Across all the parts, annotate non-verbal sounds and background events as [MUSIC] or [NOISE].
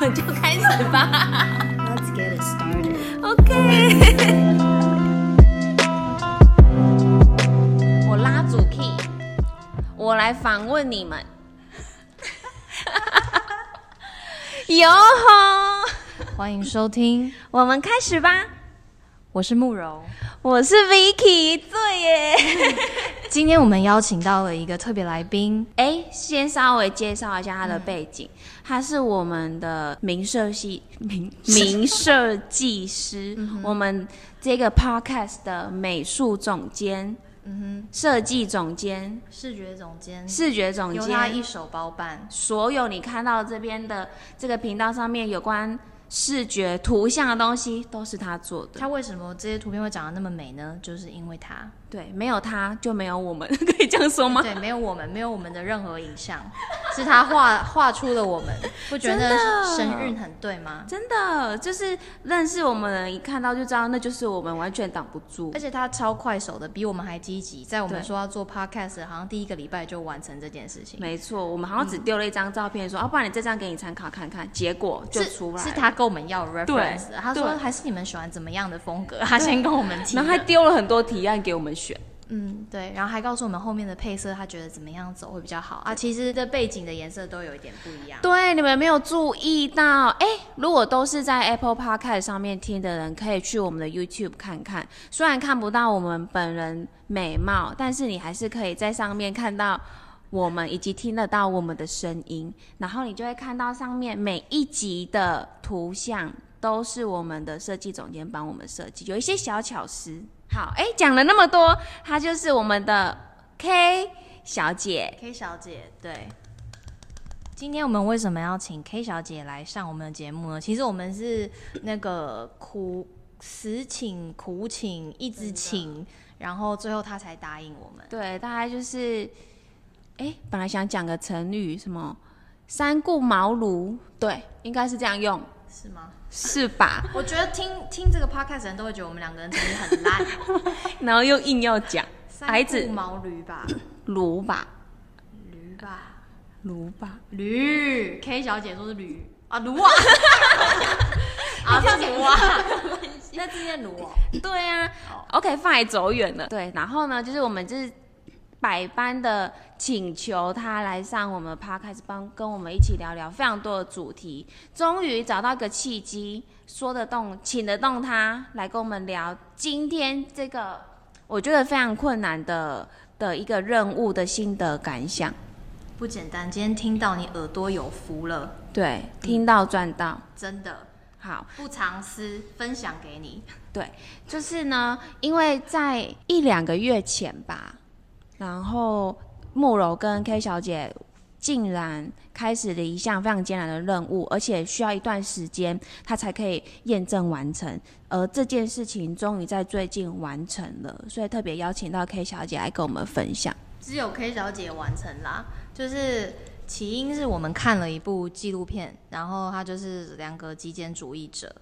们 [LAUGHS] 就开始吧。Let's get it started. OK。我拉主 key，我来访问你们。[LAUGHS] 哟吼，欢迎收听，我们开始吧。我是慕容。我是 Vicky，对耶。[LAUGHS] 今天我们邀请到了一个特别来宾，哎，先稍微介绍一下他的背景，他是我们的名设系名名设计师，[LAUGHS] 我们这个 podcast 的美术总监，嗯哼，设计总监、视觉总监，视觉总由他一，手包办。所有你看到这边的这个频道上面有关视觉图像的东西，都是他做的。他为什么这些图片会长得那么美呢？就是因为他，对，没有他就没有我们，[LAUGHS] 可以这样说吗？对，没有我们，没有我们的任何影像，是他画画出了我们，不觉得神韵很对吗？真的就是认识我们一看到就知道，那就是我们，完全挡不住而。且他超快手的，比我们还积极，在我们说要做 podcast，好像第一个礼拜就完成这件事情。没错，我们好像只丢了一张照片，说，啊，不然你这张给你参考看看，结果就是出来了是他跟我们要 reference，他说还是你们喜欢怎么样的风格，[LAUGHS] 他先跟我们提。然后还丢了很多提案给我们选。嗯，对，然后还告诉我们后面的配色，他觉得怎么样走会比较好啊。其实的背景的颜色都有一点不一样。对，你们没有注意到？哎，如果都是在 Apple Podcast 上面听的人，可以去我们的 YouTube 看看。虽然看不到我们本人美貌，但是你还是可以在上面看到我们，以及听得到我们的声音。然后你就会看到上面每一集的图像都是我们的设计总监帮我们设计，有一些小巧思。好，哎，讲了那么多，她就是我们的 K 小姐。K 小姐，对。今天我们为什么要请 K 小姐来上我们的节目呢？其实我们是那个苦死请苦请，一直请，然后最后她才答应我们。对，大概就是，哎，本来想讲个成语，什么“三顾茅庐”，对，应该是这样用，是吗？是吧？[LAUGHS] 我觉得听听这个 podcast 的人都会觉得我们两个人成绩很烂，[LAUGHS] 然后又硬要讲孩子三顾毛驴吧，炉吧，驴吧，炉吧，驴。K 小姐说是驴啊，驴 [LAUGHS] 啊，啊是驴啊，那今天驴哦。对啊。OK，fine，走远了。对，然后呢，就是我们就是百般的请求他来上我们 podcast，帮跟我们一起聊聊非常多的主题，终于找到一个契机，说得动，请得动他来跟我们聊今天这个我觉得非常困难的的一个任务的心得感想。不简单，今天听到你耳朵有福了，对，听到赚到。真的好，不藏私，分享给你。对，就是呢，因为在一两个月前吧，然后慕柔跟 K 小姐竟然开始了一项非常艰难的任务，而且需要一段时间，她才可以验证完成。而这件事情终于在最近完成了，所以特别邀请到 K 小姐来跟我们分享。只有 K 小姐完成啦，就是起因是我们看了一部纪录片，然后她就是两个极简主义者。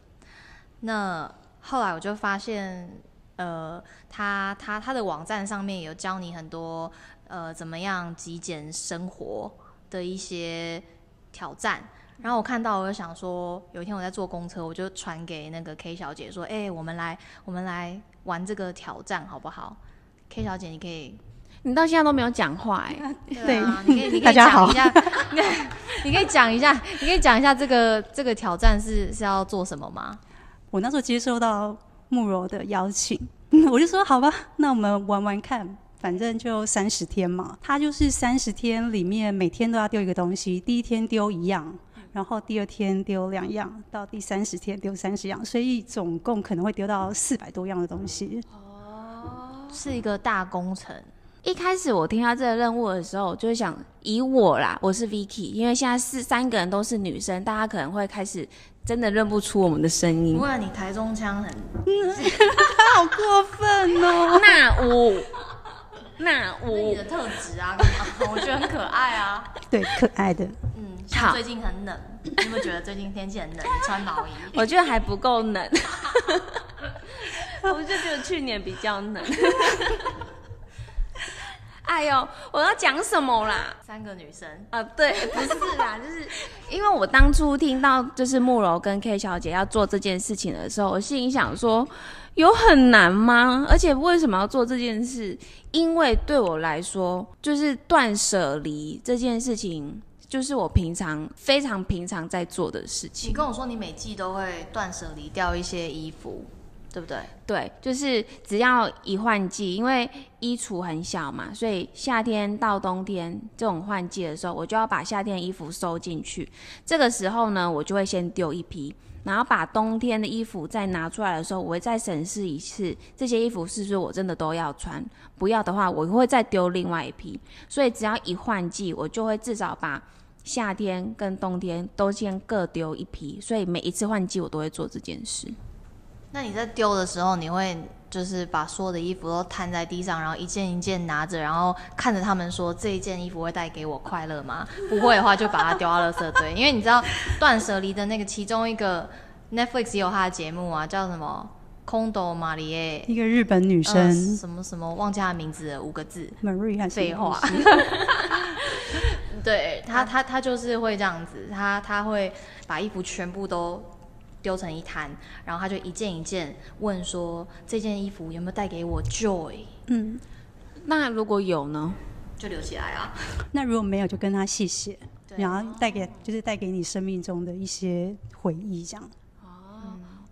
那后来我就发现，呃，他他他的网站上面有教你很多呃怎么样极简生活的一些挑战。然后我看到，我就想说，有一天我在坐公车，我就传给那个 K 小姐说：“哎、我们来，我们来玩这个挑战好不好？”K 小姐，你可以你到现在都没有讲话哎、[LAUGHS] 对啊，你可以，你可以讲一下，你可以讲一下，你可以讲一下这个这个挑战是是要做什么吗？我那时候接收到慕柔的邀请，[LAUGHS] 我就说好吧，那我们玩玩看，反正就三十天嘛。他就是三十天里面每天都要丢一个东西，第一天丢一样，然后第二天丢两样，到第三十天丢三十样，所以总共可能会丢到四百多样的东西。哦是一个大工程，一开始我听到这个任务的时候，我就会想，以我啦，我是 Vicky，因为现在是三个人都是女生，大家可能会开始真的认不出我们的声音不。过你台中腔很，[LAUGHS] 好过分哦！那我，那是你我的特质啊，我觉得很可爱啊。[LAUGHS] 对，可爱的。嗯，好最近很冷，你有没有觉得最近天气很冷？你穿毛衣，[LAUGHS] 我觉得还不够冷，我就觉得去年比较冷。哎呦，我要讲什么啦？三个女生，啊，对，[LAUGHS] 不是啦，就是 [LAUGHS] 因为我当初听到就是慕柔跟 K 小姐要做这件事情的时候，我心里想说，有很难吗？而且为什么要做这件事？因为对我来说，就是断舍离这件事情，就是我平常非常平常在做的事情你情。跟我说你每季都会断舍离掉一些衣服，对不对？对，就是只要一换季，因为衣橱很小嘛，所以夏天到冬天这种换季的时候，我就要把夏天的衣服收进去。这个时候呢，我就会先丢一批，然后把冬天的衣服再拿出来的时候，我会再审视一次这些衣服是不是我真的都要穿，不要的话，我会再丢另外一批。所以只要一换季，我就会至少把夏天跟冬天都先各丢一批。所以每一次换季，我都会做这件事。那你在丢的时候，你会就是把所有的衣服都摊在地上，然后一件一件拿着，然后看着他们说这一件衣服会带给我快乐吗？不会的话，就把它丢到垃圾堆。因为你知道断舍离的那个其中一个 Netflix 也有他的节目啊，叫什么空斗玛丽耶。一个日本女呃生什么什么忘记她名字了，五个字。Marie 还是废话 [LAUGHS] 对他，他他就是会这样子，他他会把衣服全部都丢成一摊，然后他就一件一件问说这件衣服有没有带给我 joy，嗯，那如果有呢？就留起来啊。[LAUGHS] 那如果没有，就跟他谢谢，然后带给就是带给你生命中的一些回忆，这样。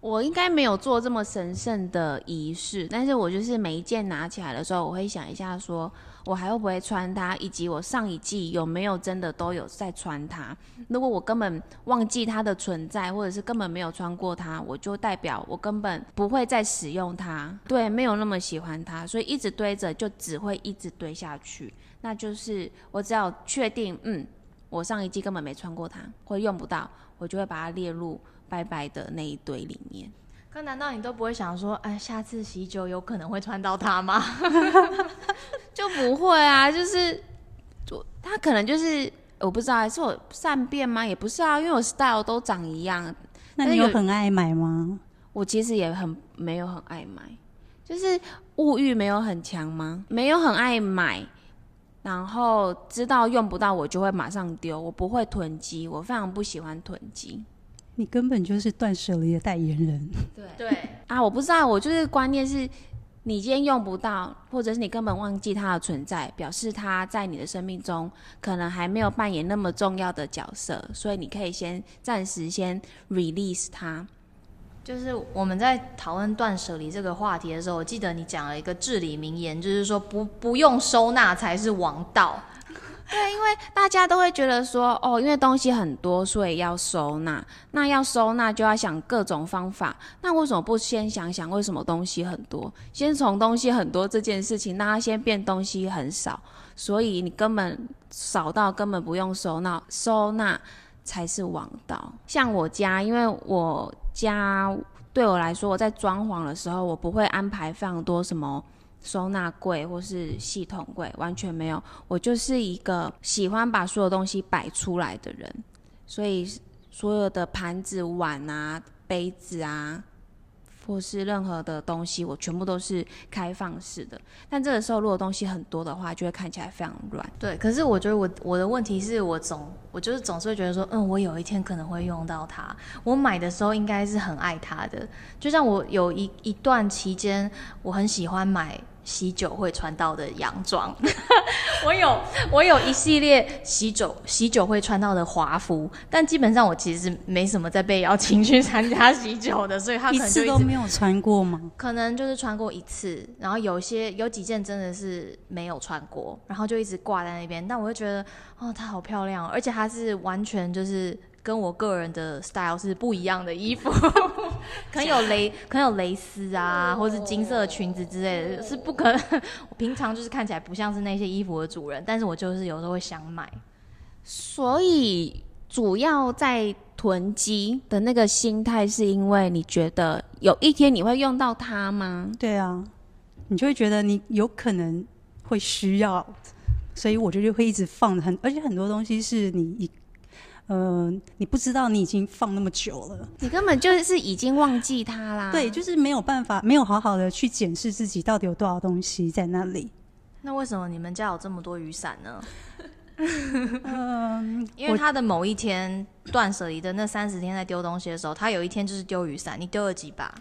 我应该没有做这么神圣的仪式，但是我就是每一件拿起来的时候，我会想一下说，我还会不会穿它，以及我上一季有没有真的都有在穿它。如果我根本忘记它的存在，或者是根本没有穿过它，我就代表我根本不会再使用它，对，没有那么喜欢它，所以一直堆着就只会一直堆下去。那就是我只要确定，嗯，我上一季根本没穿过它，或用不到，我就会把它列入拜拜的那一堆里面。可难道你都不会想说，哎，下次喜酒有可能会穿到它吗？[LAUGHS] 就不会啊，就是我他可能就是我不知道，是我善变吗？也不是啊，因为我 style 都长一样。那你有很爱买吗？我其实也很没有很爱买，就是物欲没有很强吗？没有很爱买，然后知道用不到我就会马上丢，我不会囤积，我非常不喜欢囤积你根本就是断舍离的代言人。对对，啊！我不知道，我就是观念是。你今天用不到，或者是你根本忘记它的存在，表示它在你的生命中可能还没有扮演那么重要的角色，所以你可以先暂时先 release 它。就是我们在讨论断舍离这个话题的时候，我记得你讲了一个至理名言，就是说不不用收纳才是王道。对，因为大家都会觉得说，哦，因为东西很多，所以要收纳。那要收纳就要想各种方法。那为什么不先想想为什么东西很多？先从东西很多这件事情，让它先变东西很少。所以你根本少到根本不用收纳，收纳才是王道。像我家，因为我家对我来说，我在装潢的时候，我不会安排非常多什么。收纳柜或是系统柜完全没有，我就是一个喜欢把所有东西摆出来的人，所以所有的盘子、碗啊、杯子啊，或是任何的东西，我全部都是开放式的。但这个时候，如果东西很多的话，就会看起来非常乱。对，可是我觉得我我的问题是我总我就是总是会觉得说，嗯，我有一天可能会用到它。我买的时候应该是很爱它的，就像我有一一段期间，我很喜欢买喜酒会穿到的洋装。[LAUGHS] 我有我有一系列喜酒喜酒会穿到的华服，但基本上我其实没什么在被邀请去参加喜酒的，所以他可一能就一次都没有穿过吗？可能就是穿过一次，然后有一些有几件真的是没有穿过，然后就一直挂在那边。但我就觉得，哦，它好漂亮哦，而且它是完全就是跟我个人的 style 是不一样的衣服，[LAUGHS] 可能有蕾，可能有蕾丝啊，或是金色的裙子之类的，是不可能。[LAUGHS] 我平常就是看起来不像是那些衣服的主人，但是我就是有时候会想买。所以主要在囤积的那个心态，是因为你觉得有一天你会用到它吗？对啊，你就会觉得你有可能会需要，所以我就会一直放很，而且很多东西是你一，呃，你不知道你已经放那么久了，你根本就是已经忘记它啦。对，就是没有办法，没有好好的去检视自己到底有多少东西在那里。那为什么你们家有这么多雨伞呢？[LAUGHS] 嗯，因为他的某一天断舍离的那三十天在丢东西的时候，他有一天就是丢雨伞，你丢了几把？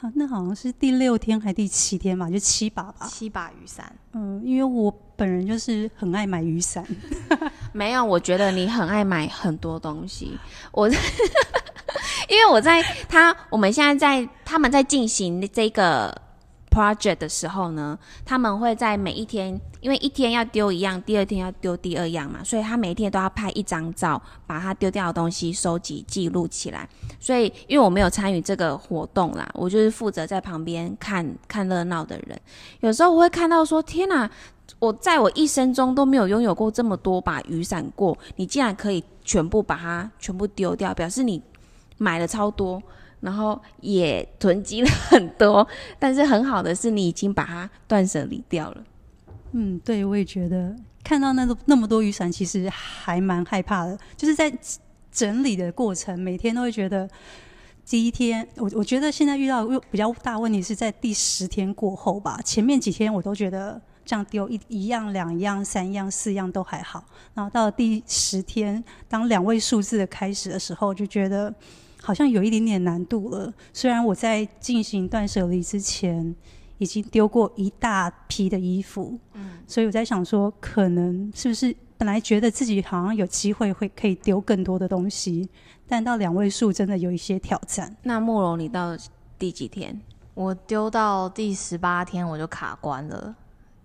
好，那好像是第六天还第七天吧，就七把吧。七把雨伞。嗯，因为我本人就是很爱买雨伞，[LAUGHS] 没有，我觉得你很爱买很多东西。我 [LAUGHS] 因为我在他，我们现在在他们在进行这个 project 的时候呢，他们会在每一天，因为一天要丢一样，第二天要丢第二样嘛，所以他每一天都要拍一张照，把他丢掉的东西收集记录起来。所以，因为我没有参与这个活动啦，我就是负责在旁边看看热闹的人。有时候我会看到说：“天哪！我在我一生中都没有拥有过这么多把雨伞过，你竟然可以全部把它全部丢掉，表示你买了超多，然后也囤积了很多。但是很好的是，你已经把它断舍离掉了。嗯，对，我也觉得看到那个那么多雨伞，其实还蛮害怕的。就是在整理的过程，每天都会觉得，第一天我我觉得现在遇到比较大问题是在第十天过后吧。前面几天我都觉得这样丢一一样、两样、三样、四样都还好，然后到了第十天，当两位数字的开始的时候，就觉得好像有一点点难度了。虽然我在进行断舍离之前。已经丢过一大批的衣服，嗯，所以我在想说，可能是不是本来觉得自己好像有机会会可以丢更多的东西，但到两位数真的有一些挑战。那慕容，你到第几天？我丢到第十八天我就卡关了，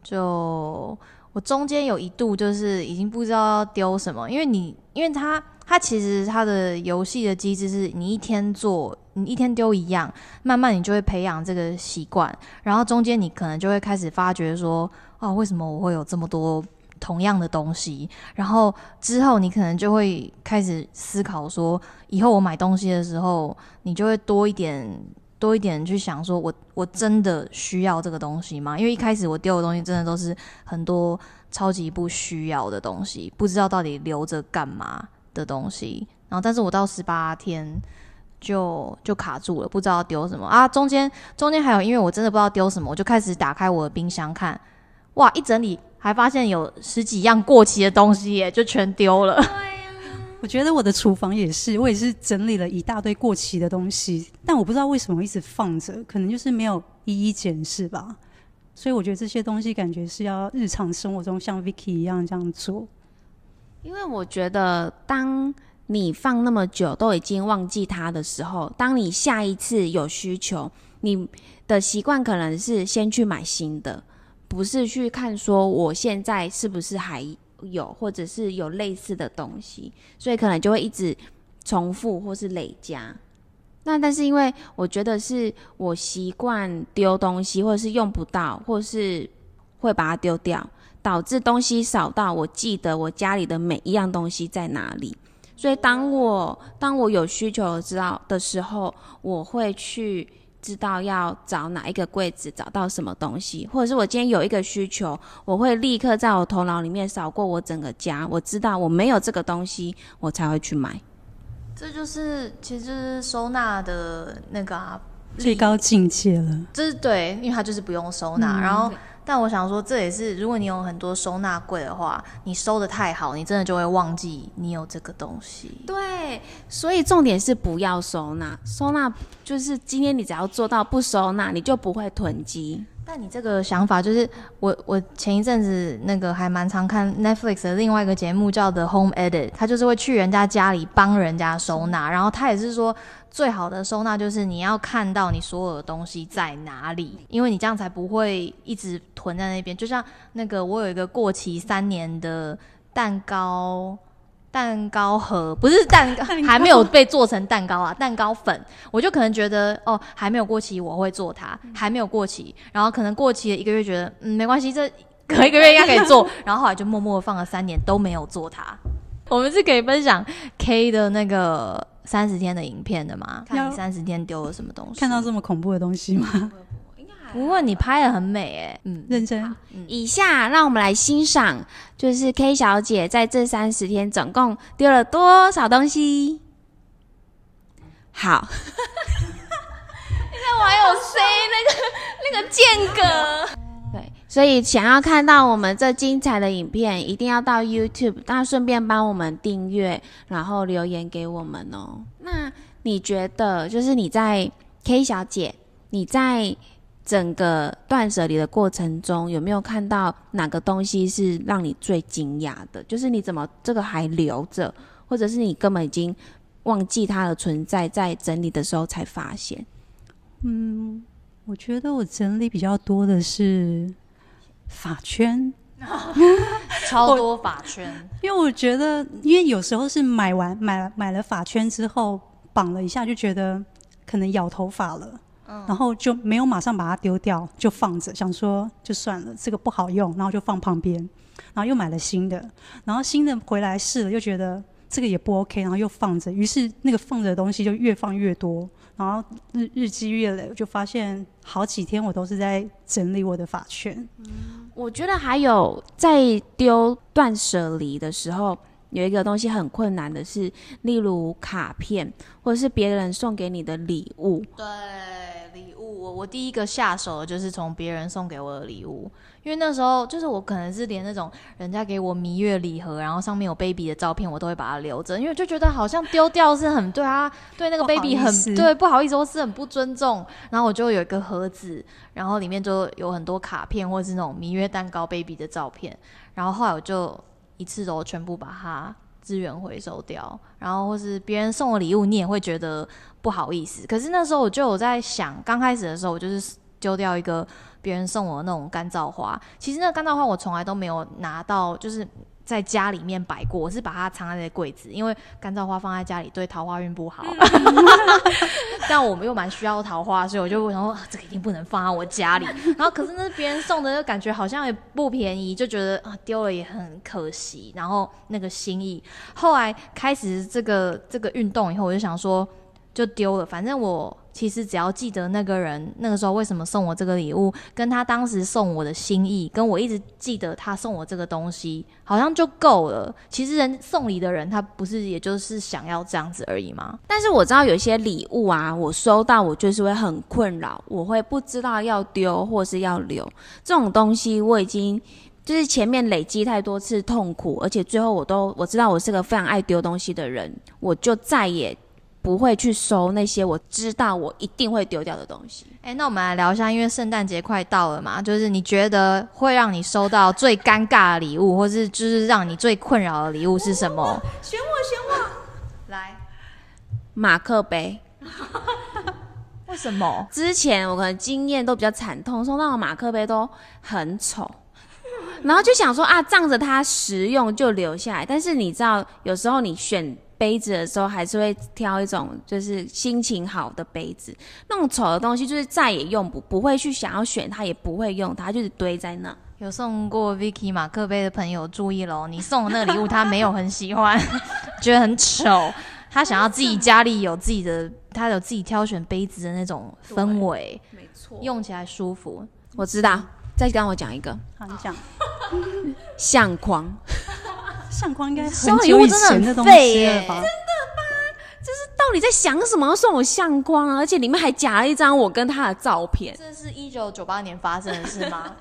就我中间有一度就是已经不知道要丢什么，因为你因为它它其实它的游戏的机制是你一天做。你一天丢一样，慢慢你就会培养这个习惯，然后中间你可能就会开始发觉说，哦，为什么我会有这么多同样的东西？然后之后你可能就会开始思考说，以后我买东西的时候，你就会多一点多一点去想说，我我真的需要这个东西吗？因为一开始我丢的东西真的都是很多超级不需要的东西，不知道到底留着干嘛的东西。然后，但是我到十八天。就就卡住了，不知道丢什么啊！中间中间还有，因为我真的不知道丢什么，我就开始打开我的冰箱看，哇！一整理还发现有十几样过期的东西耶，就全丢了。[LAUGHS] 我觉得我的厨房也是，我也是整理了一大堆过期的东西，但我不知道为什么一直放着，可能就是没有一一检视吧。所以我觉得这些东西感觉是要日常生活中像 Vicky 一样这样做，因为我觉得当。你放那么久都已经忘记它的时候，当你下一次有需求，你的习惯可能是先去买新的，不是去看说我现在是不是还有，或者是有类似的东西，所以可能就会一直重复或是累加。那但是因为我觉得是我习惯丢东西，或者是用不到，或是会把它丢掉，导致东西少到我记得我家里的每一样东西在哪里。所以，当我当我有需求知道的时候，我会去知道要找哪一个柜子，找到什么东西，或者是我今天有一个需求，我会立刻在我头脑里面扫过我整个家，我知道我没有这个东西，我才会去买。这就是，其实就是收纳的那个啊最高境界了。这是对，因为它就是不用收纳，然后。但我想说，这也是如果你有很多收纳柜的话，你收的太好，你真的就会忘记你有这个东西。对，所以重点是不要收纳，收纳就是今天你只要做到不收纳，你就不会囤积。但你这个想法就是，我我前一阵子那个还蛮常看 Netflix 的另外一个节目叫 The Home Edit，他就是会去人家家里帮人家收纳，然后他也是说。最好的收纳就是你要看到你所有的东西在哪里，因为你这样才不会一直囤在那边。就像那个我有一个过期三年的蛋糕蛋糕盒，不是蛋糕，还没有被做成蛋糕啊，蛋糕粉，我就可能觉得哦还没有过期，我会做它，还没有过期，然后可能过期了一个月，觉得嗯没关系，这 [LAUGHS] 隔一个月应该可以做，然后后来就默默放了三年都没有做它。[LAUGHS] 我们是可以分享 K 的那个。三十天的影片的吗？看你三十天丢了什么东西？看到这么恐怖的东西吗？[LAUGHS] 不过你拍的很美哎，嗯，认真。以下让我们来欣赏，就是 K 小姐在这三十天总共丢了多少东西。好，[LAUGHS] 你看我还有 C 那个那个间隔。所以想要看到我们这精彩的影片，一定要到 YouTube，那顺便帮我们订阅，然后留言给我们哦。那你觉得，就是你在 K 小姐，你在整个断舍离的过程中，有没有看到哪个东西是让你最惊讶的？就是你怎么这个还留着，或者是你根本已经忘记它的存在，在整理的时候才发现？嗯，我觉得我整理比较多的是发圈，[LAUGHS] 超多发圈，因为我觉得，因为有时候是买完买买了发圈之后绑了一下，就觉得可能咬头发了，然后就没有马上把它丢掉，就放着，想说就算了，这个不好用，然后就放旁边，然后又买了新的，然后新的回来试了，又觉得这个也不 OK，然后又放着，于是那个放着的东西就越放越多，然后日日积月累，我就发现好几天我都是在整理我的发圈。我觉得还有在丢断舍离的时候，有一个东西很困难的是，例如卡片或者是别人送给你的礼物。对，礼物我我第一个下手的就是从别人送给我的礼物，因为那时候就是我可能是连那种人家给我蜜月礼盒，然后上面有 baby 的照片，我都会把它留着，因为就觉得好像丢掉是很对啊，对那个 baby 很思对不好意思，或是很不尊重。然后我就有一个盒子，然后里面就有很多卡片或者是那种蜜月蛋糕 baby 的照片，然后后来我就一次都全部把它资源回收掉，然后或是别人送我礼物，你也会觉得不好意思。可是那时候我就有在想，刚开始的时候我就是丢掉一个别人送我的那种干燥花，其实那干燥花我从来都没有拿到，就是。在家里面摆过，我是把它藏在那柜子，因为干燥花放在家里对桃花运不好。[LAUGHS] 但我们又蛮需要桃花，所以我就想说，啊这个一定不能放在我家里。[LAUGHS] 然后可是那是别人送的，就感觉好像也不便宜，就觉得啊丢了也很可惜。然后那个心意，后来开始这个这个运动以后，我就想说就丢了，反正我。其实只要记得那个人那个时候为什么送我这个礼物，跟他当时送我的心意，跟我一直记得他送我这个东西，好像就够了。其实人送礼的人，他不是也就是想要这样子而已吗？但是我知道有些礼物啊，我收到我就是会很困扰，我会不知道要丢或是要留这种东西，我已经就是前面累积太多次痛苦，而且最后我都我知道我是个非常爱丢东西的人，我就再也不会去收那些我知道我一定会丢掉的东西。哎、那我们来聊一下，因为圣诞节快到了嘛，就是你觉得会让你收到最尴尬的礼物，或是就是让你最困扰的礼物是什么？选我，选我，来，马克杯。[LAUGHS] 为什么？之前我可能经验都比较惨痛，收到的马克杯都很丑，然后就想说啊，仗着它实用就留下来。但是你知道，有时候你选杯子的时候，还是会挑一种就是心情好的杯子。那种丑的东西，就是再也用不不会去想要选它，也不会用它，就是堆在那。有送过 Vicky 马克杯的朋友注意喽，你送的那个礼物他没有很喜欢，[LAUGHS] 觉得很丑，他想要自己家里有自己的，他有自己挑选杯子的那种氛围，没错用起来舒服。我知道。再跟我讲一个好，你讲相框，相框应该收很久以礼物真的很前的东废耶西了吧？到底在想什么？送我相框啊，而且里面还夹了一张我跟他的照片。这是一九九八年发生的事吗？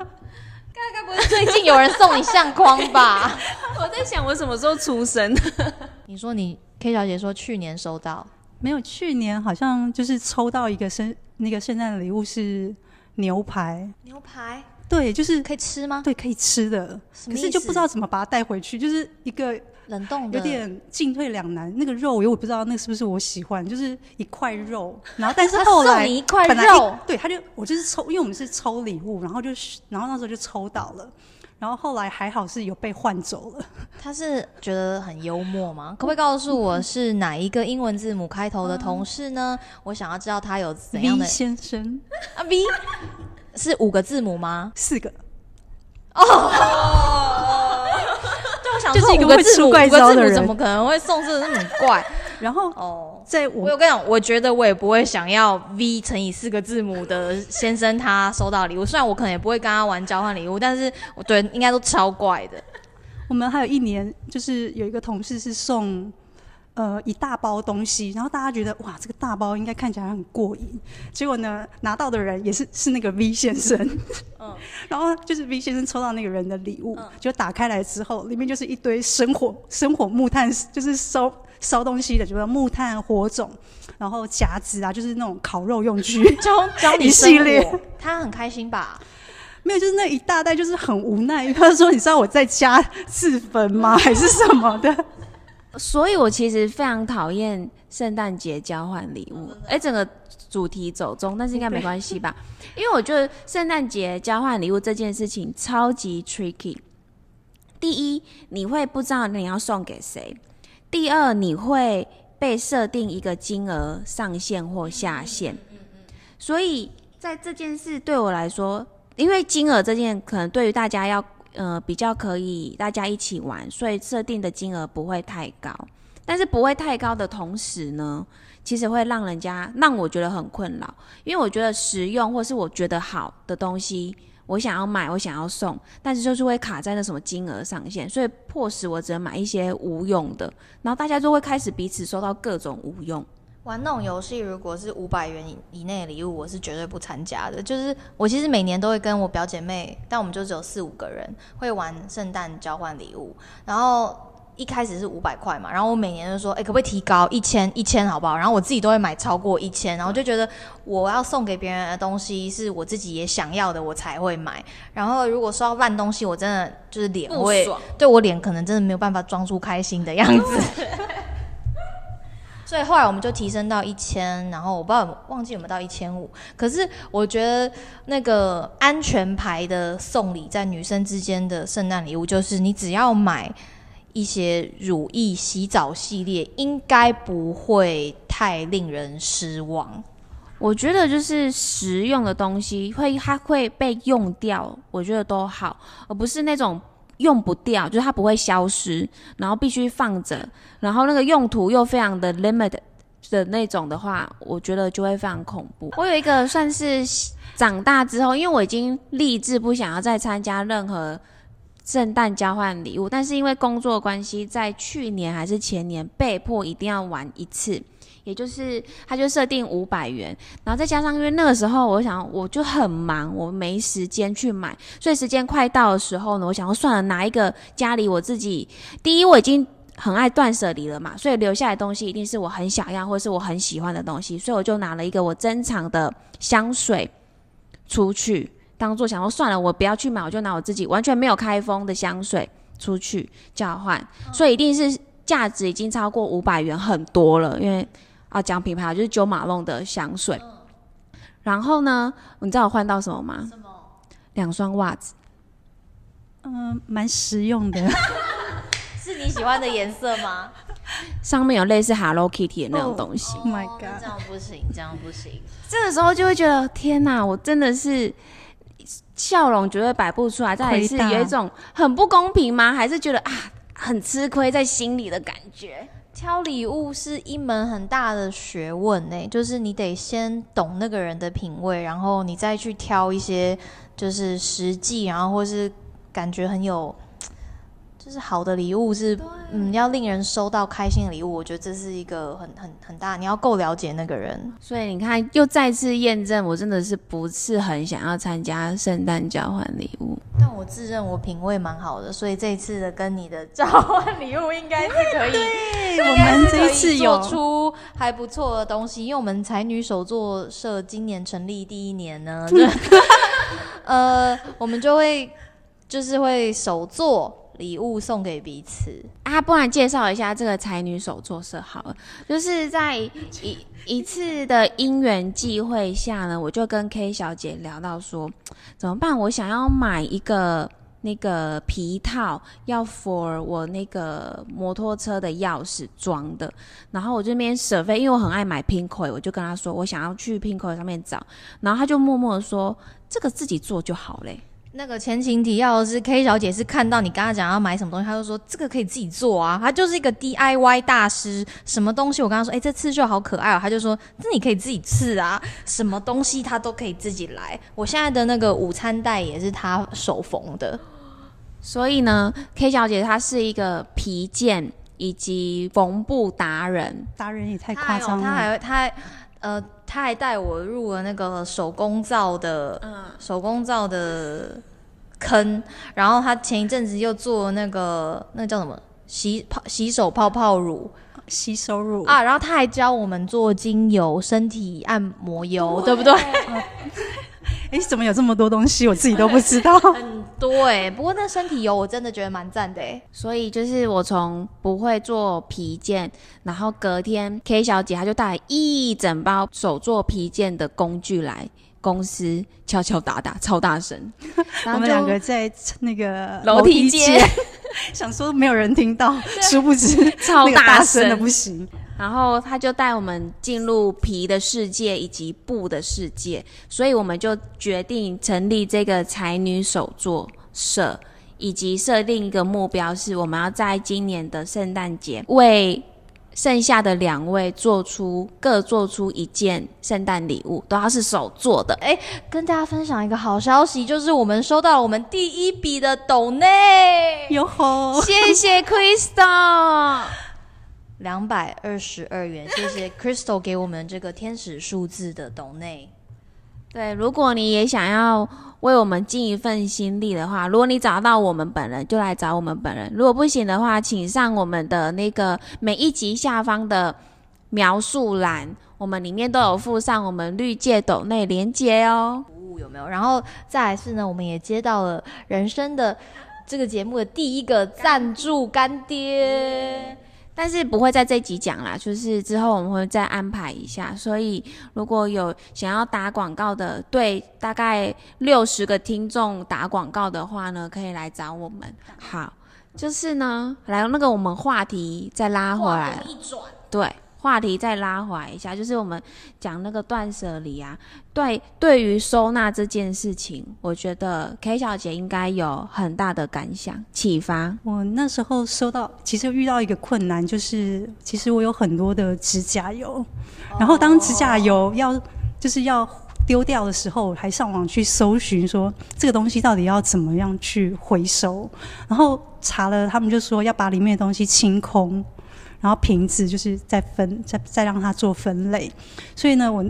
该 [LAUGHS] 该不会最近有人送你相框吧？[LAUGHS] 我在想我什么时候出生？[LAUGHS] 你说你 K 小姐说去年收到，没有，去年好像就是抽到一个圣那个圣诞礼物是牛排，牛排对，就是可以吃吗？对可以吃的，可是就不知道怎么把它带回去，就是一个冷冻的，有点进退两难。那个肉我也不知道那个是不是我喜欢，就是一块肉，然后但是后来一块肉对，他就我就是抽，因为我们是抽礼物，然后就是然后那时候就抽到了，然后后来还好是有被换走了。[LAUGHS] 他是觉得很幽默吗？可不可以告诉我是哪一个英文字母开头的同事呢？我想要知道他有怎样 V 的先生啊 V 是五个字母吗？四个，[LAUGHS] 对，我想就是一个说五个字母，会出怪五个字母招的人怎么可能会送这那么怪？然后哦，在我我有跟你讲，我觉得我也不会想要 V 乘以四个字母的先生他收到礼物，虽然我可能也不会跟他玩交换礼物，但是我对应该都超怪的。我们还有一年，就是有一个同事是送呃一大包东西，然后大家觉得哇这个大包应该看起来很过瘾，结果呢拿到的人也是是那个 V 先生，嗯，然后就是 V 先生抽到那个人的礼物，就打开来之后，里面就是一堆生火生火木炭，就是烧烧东西的，就是木炭火种，然后夹子啊，就是那种烤肉用具，教教你一系列。他很开心吧？没有，就是那一大袋，就是很无奈。他说：“你知道我在家自焚吗？还是什么的所以我其实非常讨厌圣诞节交换礼物。哎、整个主题走中，但是应该没 [LAUGHS] 关系吧？因为我觉得圣诞节交换礼物这件事情超级 tricky。第一，你会不知道你要送给谁；第二，你会被设定一个金额上限或下限。所以在这件事对我来说，因为金额这件可能对于大家要呃比较可以大家一起玩，所以设定的金额不会太高。但是不会太高的同时呢，其实会让人家让我觉得很困扰，因为我觉得实用或是我觉得好的东西，我想要买，我想要送，但是就是会卡在那什么金额上限，所以迫使我只能买一些无用的，然后大家就会开始彼此收到各种无用。玩那种游戏，如果是五百元以以内的礼物，我是绝对不参加的。就是我其实每年都会跟我表姐妹，但我们就只有四五个人会玩圣诞交换礼物，然后。一开始是五百块嘛，然后我每年就说，哎、可不可以提高一千一千好不好？然后我自己都会买超过一千，然后就觉得我要送给别人的东西是我自己也想要的，我才会买。然后如果收到烂东西，我真的就是脸会，对我脸可能真的没有办法装出开心的样子。[LAUGHS] 所以后来我们就提升到一千，然后我不知道忘记有没有到一千五。可是我觉得那个安全牌的送礼，在女生之间的圣诞礼物，就是你只要买一些乳液洗澡系列，应该不会太令人失望。我觉得就是实用的东西会它会被用掉，我觉得都好，而不是那种用不掉，就是它不会消失，然后必须放着，然后那个用途又非常的 limit 的那种的话，我觉得就会非常恐怖。我有一个算是长大之后，因为我已经立志不想要再参加任何圣诞交换礼物，但是因为工作关系，在去年还是前年被迫一定要玩一次。也就是，他就设定五百元，然后再加上因为那个时候，我想我就很忙，我没时间去买，所以时间快到的时候呢，我想要算了，拿一个家里我自己，第一我已经很爱断舍离了嘛，所以留下来的东西一定是我很想要或是我很喜欢的东西，所以我就拿了一个我珍藏的香水出去，当做想说算了，我不要去买，我就拿我自己完全没有开封的香水出去交换，所以一定是价值已经超过五百元很多了，因为。啊，讲品牌就是九马龙的香水。然后呢，你知道我换到什么吗？什么？两双袜子。？”嗯，蛮实用的。[LAUGHS] 是你喜欢的颜色吗？[LAUGHS] 上面有类似 Hello Kitty 的那种东西。Oh my 哦 god 这样不行，这样不行。这个时候就会觉得天哪，我真的是笑容绝对摆不出来。再来是有一种很不公平吗？还是觉得啊很吃亏在心里的感觉？挑礼物是一门很大的学问呢，就是你得先懂那个人的品味，然后你再去挑一些就是实际，然后或是感觉很有。就是好的礼物是，嗯，要令人收到开心的礼物，我觉得这是一个很很很大，你要够了解那个人。所以你看，又再次验证我真的是不是很想要参加圣诞交换礼物。但我自认我品味蛮好的，所以这一次的跟你的 [LAUGHS] 交换礼物应该是可以，对，我们这一次有做出还不错的东西，因为我们才女手作社今年成立第一年呢，[LAUGHS] 就呃，我们就会就是会手做礼物送给彼此。啊，不然介绍一下这个才女手作社好了。就是在一 [LAUGHS] 一次的因缘际会下呢，我就跟 K 小姐聊到说，怎么办？我想要买一个那个皮套，要 for 我那个摩托车的钥匙装的。然后我这边舍费，因为我很爱买 Pinkoi，我就跟她说，我想要去 Pinkoi 上面找。然后她就默默的说，这个自己做就好嘞。那个前情提要的是，K 小姐是看到你跟她讲要买什么东西，她就说这个可以自己做啊，她就是一个 DIY 大师。什么东西我跟她说，哎、这刺绣好可爱哦，她就说这你可以自己刺啊，什么东西她都可以自己来。我现在的那个午餐袋也是她手缝的，所以呢，K 小姐她是一个皮件以及缝布达人。达人也太夸张了。她还他还呃，他还带我入了那个手工皂的嗯，手工皂的坑，然后他前一阵子又做那个那个叫什么洗泡洗手泡泡乳洗手乳啊，然后他还教我们做精油身体按摩油，对不对？[LAUGHS] 哎，怎么有这么多东西，我自己都不知道。[LAUGHS] 很多哎、不过那身体油我真的觉得蛮赞的哎、所以就是我从不会做皮件，然后隔天 K 小姐她就带了一整包手做皮件的工具来公司敲敲打打，超大声。[LAUGHS] 我们两个在那个楼梯间间，[LAUGHS] 想说没有人听到，殊不知超大大声的不行。然后他就带我们进入皮的世界以及布的世界，所以我们就决定成立这个才女手作社，以及设定一个目标，是我们要在今年的圣诞节为剩下的两位做出各做出一件圣诞礼物，都要是手做的。跟大家分享一个好消息，就是我们收到了我们第一笔的抖内，哟吼，谢谢 Crystal。两百二十二元，谢谢 [LAUGHS] Crystal 给我们这个天使数字的抖内。对，如果你也想要为我们尽一份心力的话，如果你找到我们本人，就来找我们本人；如果不行的话，请上我们的那个每一集下方的描述栏，我们里面都有附上我们绿界斗内连接哦。服务有没有？然后再来是呢，我们也接到了人生的这个节目的第一个赞助干爹。但是不会在这集讲啦，就是之后我们会再安排一下。所以如果有想要打广告的，对大概六十个听众打广告的话呢，可以来找我们。好，就是呢，来那个我们话题再拉回来，一转，对，话题再拉回来一下，就是我们讲那个断舍离啊。对，对于收纳这件事情，我觉得 K 小姐应该有很大的感想、启发。我那时候收到，其实遇到一个困难，就是其实我有很多的指甲油，然后当指甲油要就是要丢掉的时候，还上网去搜寻说这个东西到底要怎么样去回收，然后查了，他们就说要把里面的东西清空，然后瓶子就是再分，再再让它做分类，所以呢，我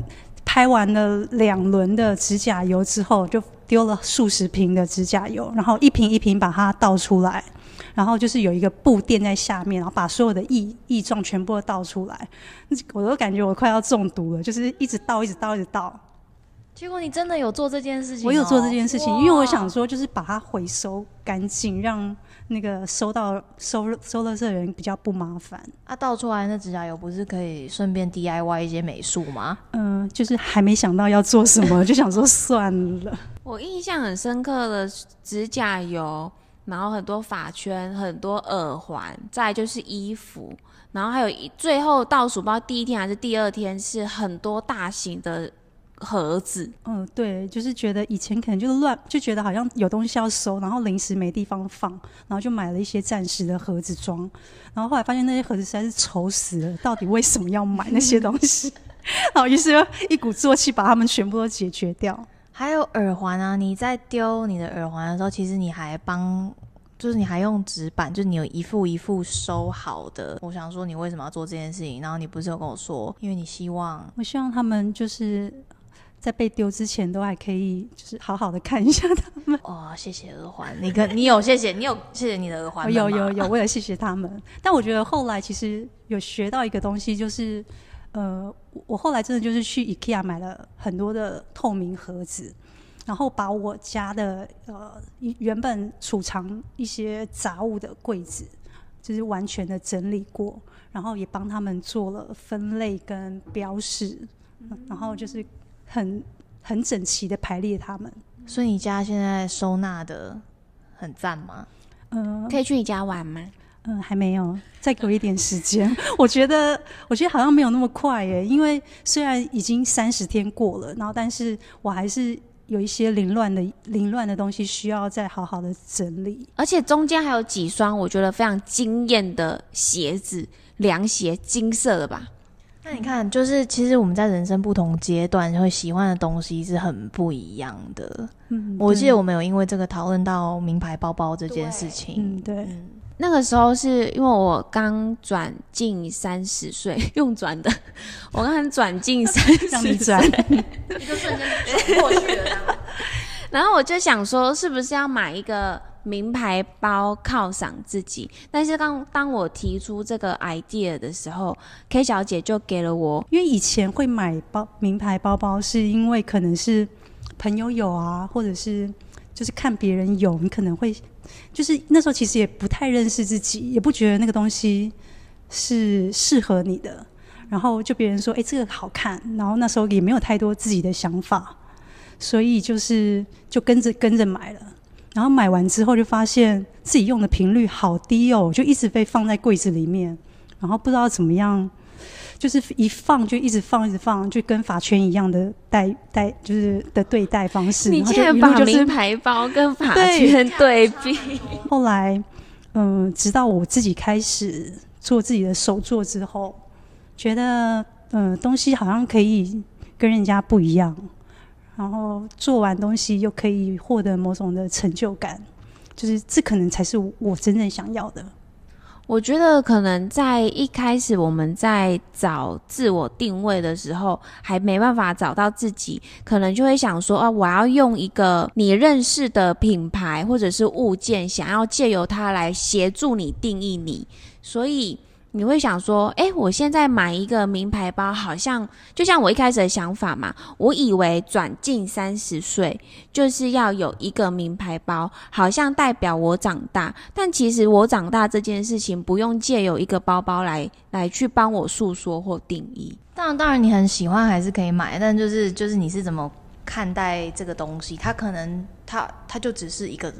拍完了两轮的指甲油之后，就丢了数十瓶的指甲油，然后一瓶一瓶把它倒出来，然后就是有一个布垫在下面，然后把所有的异异状全部都倒出来，[LAUGHS] 我都感觉我快要中毒了，就是一直倒，一直倒，一直倒。结果你真的有做这件事情、哦？我有做这件事情，因为我想说，就是把它回收干净，让那个收到收收垃圾的人比较不麻烦。啊，倒出来那指甲油不是可以顺便 DIY 一些美术吗？嗯、就是还没想到要做什么，就想说算了。[LAUGHS] 我印象很深刻的指甲油，然后很多发圈、很多耳环，再就是衣服，然后还有一最后倒数，不知道第一天还是第二天，是很多大型的盒子。嗯，对，就是觉得以前可能就是乱，就觉得好像有东西要收，然后临时没地方放，然后就买了一些暂时的盒子装，然后后来发现那些盒子实在是丑死了，到底为什么要买那些东西？[LAUGHS] 然后于是就一鼓作气把它们全部都解决掉。还有耳环啊，你在丢你的耳环的时候，其实你还帮，就是你还用纸板，就是你有一副一副收好的。我想说，你为什么要做这件事情？然后你不是有跟我说，因为你希望我希望他们就是在被丢之前都还可以，就是好好的看一下他们。哦，谢谢耳环，你跟你有谢谢，你有谢谢你的耳环有有有，我也谢谢他们。但我觉得后来其实有学到一个东西，就是呃，我后来真的就是去 IKEA 买了很多的透明盒子，然后把我家的呃原本储藏一些杂物的柜子，就是完全的整理过，然后也帮他们做了分类跟标识，嗯然后就是很很整齐的排列他们。所以你家现在收纳的很赞吗？嗯、可以去你家玩吗？嗯，还没有，再给我一点时间。[LAUGHS] 我觉得，我觉得好像没有那么快耶，因为虽然已经三十天过了，然后但是我还是有一些凌乱的凌乱的东西需要再好好的整理。而且中间还有几双我觉得非常惊艳的鞋子，凉鞋，金色的吧？那你看，就是其实我们在人生不同阶段会喜欢的东西是很不一样的。嗯，我记得我们有因为这个讨论到名牌包包这件事情。嗯对，嗯，那个时候是因为我刚转进三十岁，[LAUGHS] 用转的，我刚转进三十转岁，[LAUGHS] 一个瞬间就过去了，然后我就想说，是不是要买一个名牌包犒赏自己？但是刚当我提出这个 idea 的时候，K 小姐就给了我因为以前会买包名牌包包，是因为可能是朋友有啊，或者是就是看别人有，你可能会就是那时候其实也不太认识自己，也不觉得那个东西是适合你的，然后就别人说哎、这个好看，然后那时候也没有太多自己的想法，所以就是就跟着跟着买了。然后买完之后就发现自己用的频率好低哦，就一直被放在柜子里面，然后不知道怎么样，就是一放就一直放，一直放，就跟法圈一样的待待，就是的对待方式。你竟然把名牌包跟法圈对比，后来，嗯、直到我自己开始做自己的手作之后，觉得，嗯、东西好像可以跟人家不一样，然后做完东西又可以获得某种的成就感，就是这可能才是我真正想要的。我觉得可能在一开始我们在找自我定位的时候，还没办法找到自己，可能就会想说啊，我要用一个你认识的品牌或者是物件，想要借由它来协助你定义你，所以。你会想说，诶，我现在买一个名牌包，好像就像我一开始的想法嘛。我以为转进三十岁就是要有一个名牌包，好像代表我长大。但其实我长大这件事情，不用借由一个包包来来去帮我诉说或定义。当然，当然你很喜欢还是可以买，但就是就是你是怎么看待这个东西？它可能它它就只是一个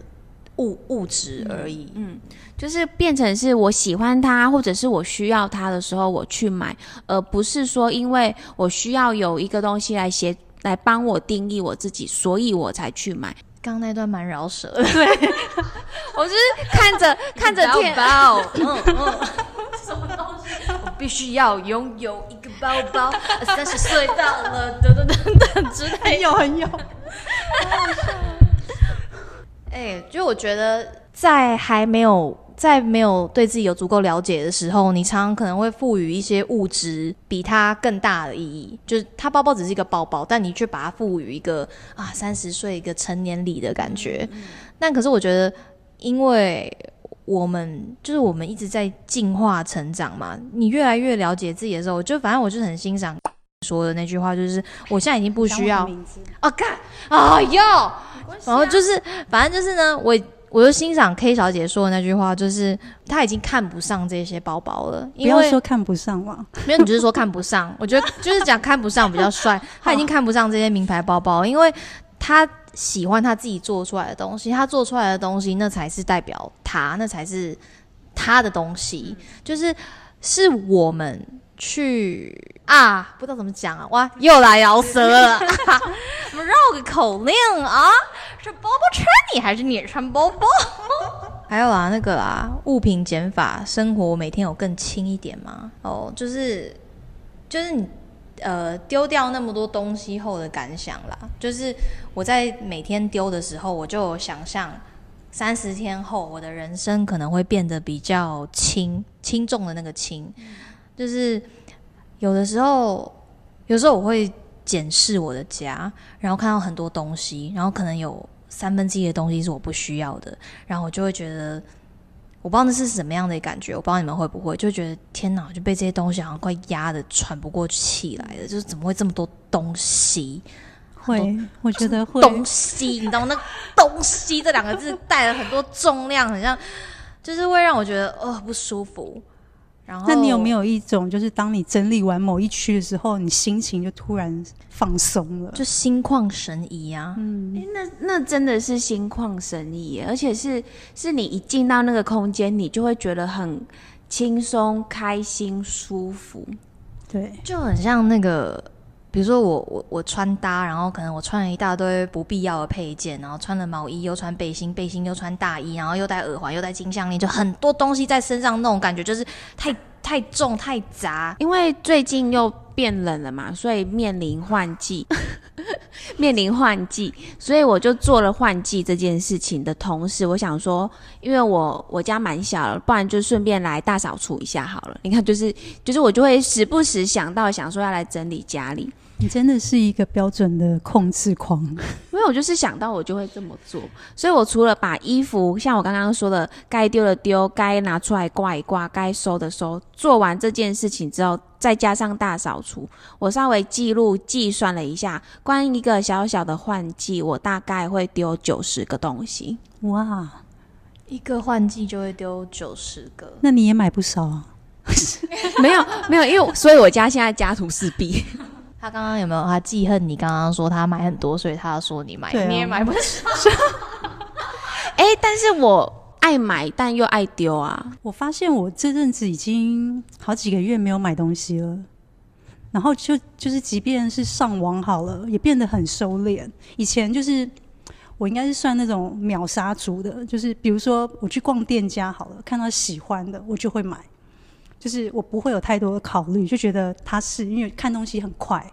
物物质而已。嗯，就是变成是我喜欢它，或者是我需要它的时候我去买，而不是说因为我需要有一个东西来协来帮我定义我自己，所以我才去买。刚刚那段蛮饶舌的，[LAUGHS] 我就是看着看着天，包，嗯 [LAUGHS] 嗯，[LAUGHS] 什么东西？我必须要拥有一个包包，三十岁到了，等等等等之类的。有很有，哎、就我觉得，在还没有在没有对自己有足够了解的时候，你常常可能会赋予一些物质比它更大的意义。就是它包包只是一个包包，但你却把它赋予一个啊三十岁一个成年礼的感觉。但可是我觉得，因为我们就是我们一直在进化成长嘛，你越来越了解自己的时候，就反正我就是很欣赏说的那句话，就是我现在已经不需要名字。啊，干，哎呦，然后就是，反正就是呢，我我就欣赏 K 小姐说的那句话，就是她已经看不上这些包包了，不要说看不上嘛，没有，你就是说看不上，[LAUGHS] 我觉得就是讲看不上比较帅，她已经看不上这些名牌包包，因为她喜欢她自己做出来的东西，她做出来的东西那才是代表她，那才是她的东西，就是是我们。去啊，不知道怎么讲啊，哇，又来饶舌了，[LAUGHS] 我们绕个口令啊，是包包穿你还是你穿包包？[LAUGHS] 还有啊，那个啊，物品减法，生活每天有更轻一点吗？哦，就是就是你呃丢掉那么多东西后的感想啦，就是我在每天丢的时候，我就想象三十天后我的人生可能会变得比较轻轻重的那个轻，就是有的时候，有时候我会检视我的家，然后看到很多东西，然后可能有三分之一的东西是我不需要的，然后我就会觉得，我不知道那是什么样的感觉，我不知道你们会不会，就觉得天哪，就被这些东西好像快压的喘不过气来了，就是怎么会这么多东西？会，我觉得会。东西，你知道吗？那“东西”这两个字带了很多重量，很像，就是会让我觉得哦不舒服。然后，那你有没有一种，就是当你整理完某一区的时候，你心情就突然放松了？就心旷神怡啊？嗯，那那真的是心旷神怡耶，而且是是你一进到那个空间，你就会觉得很轻松、开心、舒服。对，就很像那个，比如说我我我穿搭，然后可能我穿了一大堆不必要的配件，然后穿了毛衣，又穿背心，背心又穿大衣，然后又戴耳环，又戴金项链，就很多东西在身上，那种感觉就是太 [LAUGHS] 太重太杂。因为最近又变冷了嘛，所以面临换季，[LAUGHS] 面临换季，所以我就做了换季这件事情的同时，我想说，因为我我家蛮小了，不然就顺便来大扫除一下好了。你看，就是就是我就会时不时想到想说要来整理家里，你真的是一个标准的控制狂。因为我就是想到我就会这么做，所以我除了把衣服像我刚刚说的该丢的丢，该拿出来挂一挂，该收的收，做完这件事情之后，再加上大扫除，我稍微记录计算了一下，关于一个小小的换季，我大概会丢九十个东西。哇，一个换季就会丢九十个，那你也买不少啊。[LAUGHS] 没有没有，因为所以我家现在家徒四壁。他刚刚有没有他记恨你？刚刚说他买很多，所以他说你买，啊你也买不少。[LAUGHS] 哎、但是我爱买，但又爱丢啊。我发现我这阵子已经好几个月没有买东西了，然后就就是即便是上网好了，也变得很收敛。以前就是我应该是算那种秒杀族的，就是比如说我去逛店家好了，看到喜欢的我就会买，就是我不会有太多的考虑，就觉得它是因为看东西很快，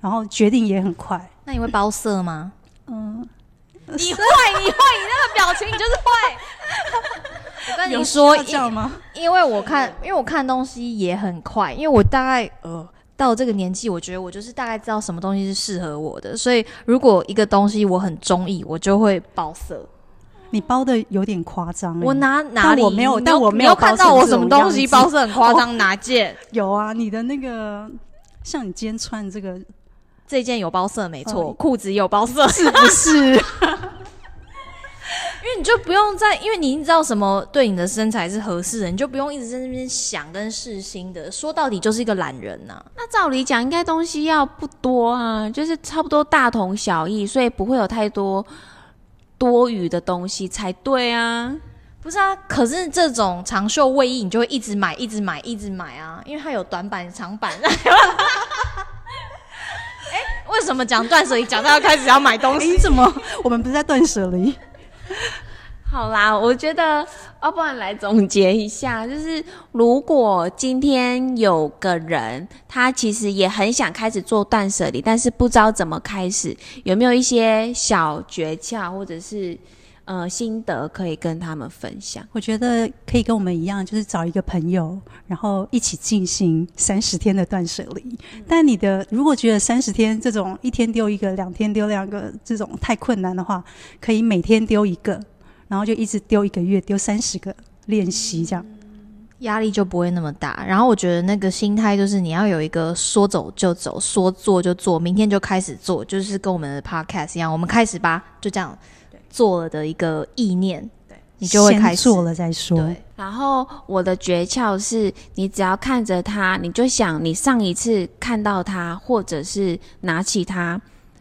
然后决定也很快。那你会包色吗？[LAUGHS] 嗯，[LAUGHS] 你会，你会，你那个表情你就是会。[LAUGHS] 我跟有你说，这样吗？因为我看，因为我看东西也很快，因为我大概呃到这个年纪，我觉得我就是大概知道什么东西是适合我的，所以如果一个东西我很中意，我就会包色。你包的有点夸张欸、我拿哪里但我没有但我没有看到我什么东西包色很夸张？哪件？有啊，你的那个像你今天穿的这个这件有包色没错，哦裤子也有包色，[LAUGHS] 是不是？[LAUGHS] 因为你就不用再，因为你已经知道什么对你的身材是合适的，你就不用一直在那边想跟试新的。说到底就是一个懒人呐、那照理讲，应该东西要不多啊，就是差不多大同小异，所以不会有太多多余的东西才对啊。不是啊，可是这种长袖卫衣你就会一直买，一直买，一直买啊，因为它有短版、长版。[LAUGHS] 哎、为什么讲断舍离讲到要开始要买东哎、西？你怎么？我们不是在断舍离？好啦，我觉得，要不然来总结一下，就是如果今天有个人，他其实也很想开始做断舍离，但是不知道怎么开始，有没有一些小诀窍或者是呃心得可以跟他们分享？我觉得可以跟我们一样，就是找一个朋友，然后一起进行三十天的断舍离。但你的如果觉得三十天这种一天丢一个、两天丢两个这种太困难的话，可以每天丢一个，然后就一直丢一个月，丢三十个练习这样。压力就不会那么大。然后我觉得那个心态就是你要有一个说走就走，说做就做，明天就开始做，就是跟我们的 podcast 一样，我们开始吧，就这样做了的一个意念，对你就会开始做了再说。对，然后我的诀窍是，你只要看着它，你就想你上一次看到它，或者是拿起它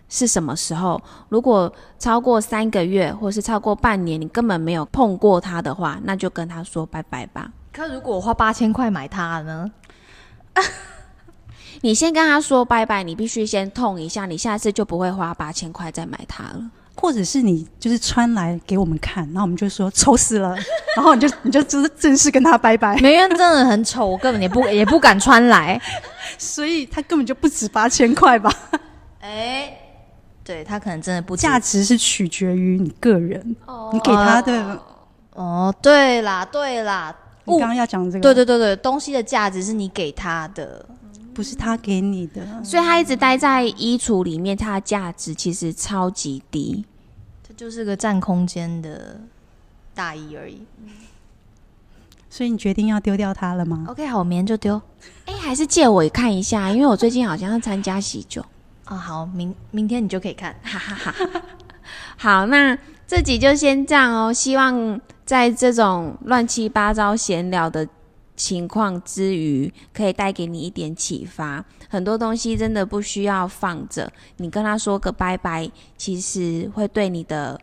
是什么时候。如果超过三个月，或是超过半年，你根本没有碰过它的话，那就跟他说拜拜吧。可如果我花八千块买它呢？[LAUGHS] 你先跟他说拜拜，你必须先痛一下，你下次就不会花八千块再买它了。或者是你就是穿来给我们看，然后我们就说丑死了，[LAUGHS] 然后你就你就就是正式跟他拜拜，梅艳真的很丑，我根本也不也不敢穿来。[LAUGHS] 所以他根本就不止八千块吧？哎、对他可能真的不止价值是取决于你个人，你给他的。哦，对啦，对啦，我刚刚要讲这个，对对对对，东西的价值是你给他的。不是他给你的，所以他一直待在衣橱里面，它的价值其实超级低。这就是个占空间的大衣而已。所以你决定要丢掉它了吗？OK，好，我明天就丢。哎，还是借我看一下，因为我最近好像要参加喜酒。哦、好，明明天你就可以看。哈哈哈哈。好，那这集就先这样哦。希望在这种乱七八糟闲聊的情况之余，可以带给你一点启发。很多东西真的不需要放着，你跟他说个拜拜，其实会对你的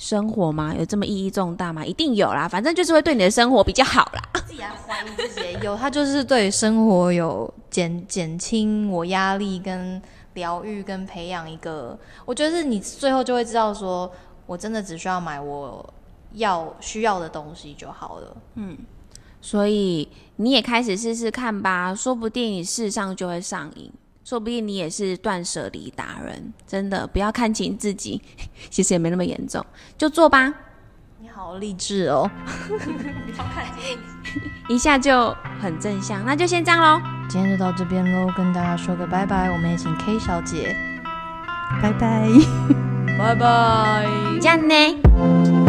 生活吗？有这么意义重大吗？一定有啦，反正就是会对你的生活比较好啦。[LAUGHS] 自己来怀疑自己，有他就是对生活有减减轻我压力跟疗愈跟培养一个，我觉得是你最后就会知道说，我真的只需要买我要需要的东西就好了。嗯所以你也开始试试看吧，说不定你试上就会上瘾，说不定你也是断舍离达人。真的不要看轻自己，[LAUGHS] 其实也没那么严重，就做吧。你好励志哦！[LAUGHS] 一下就很正向，那就先这样喽。今天就到这边喽，跟大家说个拜拜。我们也请 K 小姐，拜拜。拜拜。这样呢？